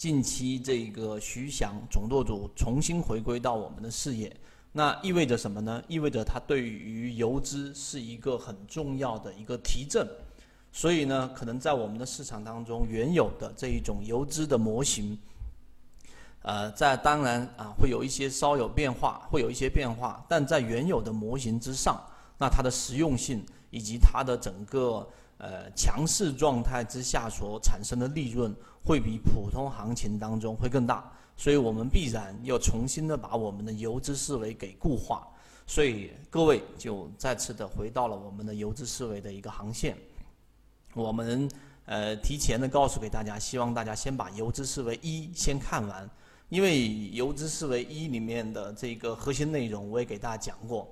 近期这个徐翔总舵主重新回归到我们的视野，那意味着什么呢？意味着它对于游资是一个很重要的一个提振，所以呢，可能在我们的市场当中，原有的这一种游资的模型，呃，在当然啊会有一些稍有变化，会有一些变化，但在原有的模型之上，那它的实用性以及它的整个。呃，强势状态之下所产生的利润会比普通行情当中会更大，所以我们必然要重新的把我们的游资思维给固化，所以各位就再次的回到了我们的游资思维的一个航线。我们呃提前的告诉给大家，希望大家先把游资思维一先看完，因为游资思维一里面的这个核心内容我也给大家讲过，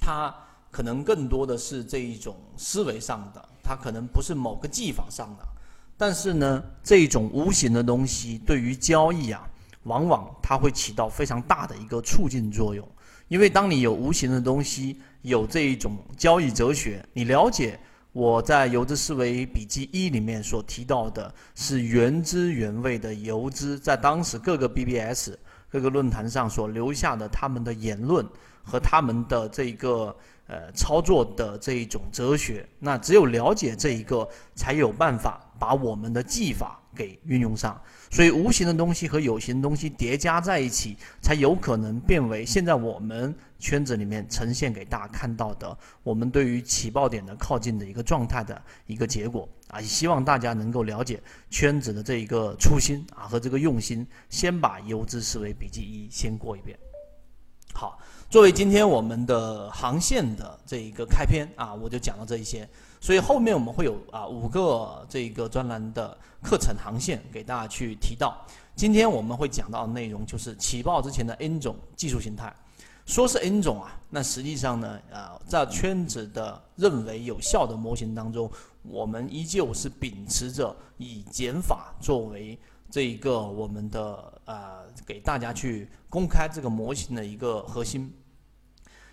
它。可能更多的是这一种思维上的，它可能不是某个技法上的，但是呢，这种无形的东西对于交易啊，往往它会起到非常大的一个促进作用。因为当你有无形的东西，有这一种交易哲学，你了解我在游资思维笔记一里面所提到的是原汁原味的游资，在当时各个 BBS 各个论坛上所留下的他们的言论和他们的这个。呃，操作的这一种哲学，那只有了解这一个，才有办法把我们的技法给运用上。所以，无形的东西和有形的东西叠加在一起，才有可能变为现在我们圈子里面呈现给大家看到的，我们对于起爆点的靠近的一个状态的一个结果啊！希望大家能够了解圈子的这一个初心啊和这个用心，先把游资思维笔记一先过一遍。好。作为今天我们的航线的这一个开篇啊，我就讲到这一些。所以后面我们会有啊五个这个专栏的课程航线给大家去提到。今天我们会讲到的内容就是起爆之前的 N 种技术形态。说是 N 种啊，那实际上呢，啊在圈子的认为有效的模型当中，我们依旧是秉持着以减法作为这一个我们的啊给大家去公开这个模型的一个核心。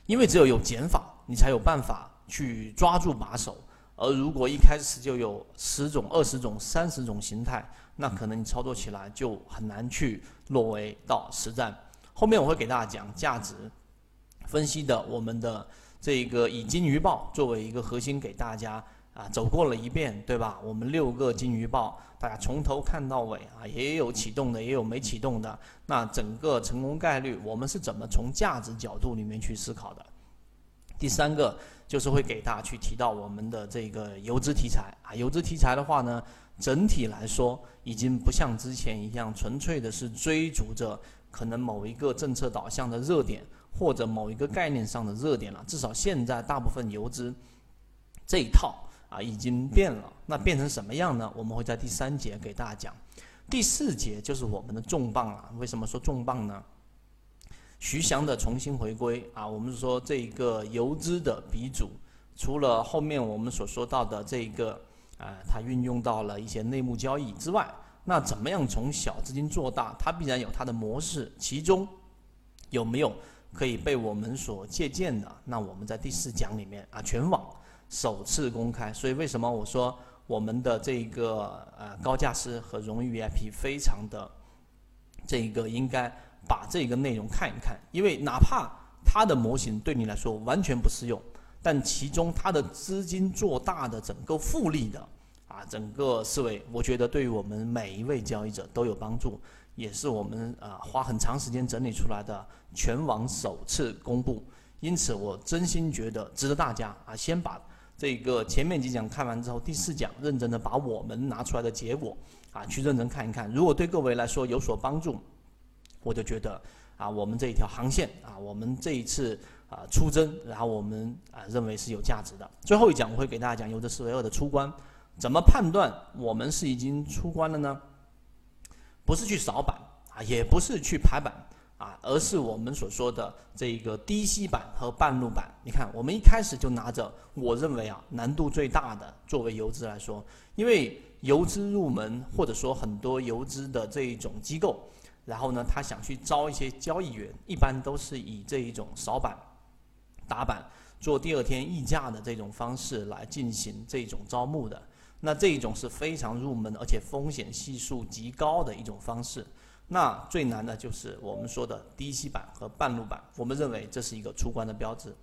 因为只有有减法，你才有办法去抓住把手。而如果一开始就有十种、二十种、三十种形态，那可能你操作起来就很难去落为到实战。后面我会给大家讲价值分析的，我们的这个以金鱼报作为一个核心给大家啊走过了一遍，对吧？我们六个金鱼报，大家从头看到尾啊，也有启动的，也有没启动的。那整个成功概率，我们是怎么从价值角度里面去思考的？第三个就是会给大家去提到我们的这个游资题材啊，游资题材的话呢，整体来说已经不像之前一样纯粹的是追逐着可能某一个政策导向的热点或者某一个概念上的热点了。至少现在大部分游资这一套啊已经变了，那变成什么样呢？我们会在第三节给大家讲。第四节就是我们的重磅了。为什么说重磅呢？徐翔的重新回归啊，我们说这一个游资的鼻祖，除了后面我们所说到的这一个啊，他运用到了一些内幕交易之外，那怎么样从小资金做大？它必然有它的模式，其中有没有可以被我们所借鉴的？那我们在第四讲里面啊，全网首次公开。所以为什么我说？我们的这个呃高价师和荣誉 VIP 非常的这个应该把这个内容看一看，因为哪怕它的模型对你来说完全不适用，但其中它的资金做大的整个复利的啊整个思维，我觉得对于我们每一位交易者都有帮助，也是我们啊花很长时间整理出来的全网首次公布，因此我真心觉得值得大家啊先把。这个前面几讲看完之后，第四讲认真的把我们拿出来的结果啊，去认真看一看。如果对各位来说有所帮助，我就觉得啊，我们这一条航线啊，我们这一次啊出征，然后我们啊认为是有价值的。最后一讲我会给大家讲，有的思维二的出关，怎么判断我们是已经出关了呢？不是去扫板啊，也不是去排板。啊，而是我们所说的这个低吸板和半路板。你看，我们一开始就拿着，我认为啊，难度最大的作为游资来说，因为游资入门或者说很多游资的这一种机构，然后呢，他想去招一些交易员，一般都是以这一种扫板、打板、做第二天溢价的这种方式来进行这种招募的。那这一种是非常入门而且风险系数极高的一种方式。那最难的就是我们说的低吸板和半路板，我们认为这是一个出关的标志。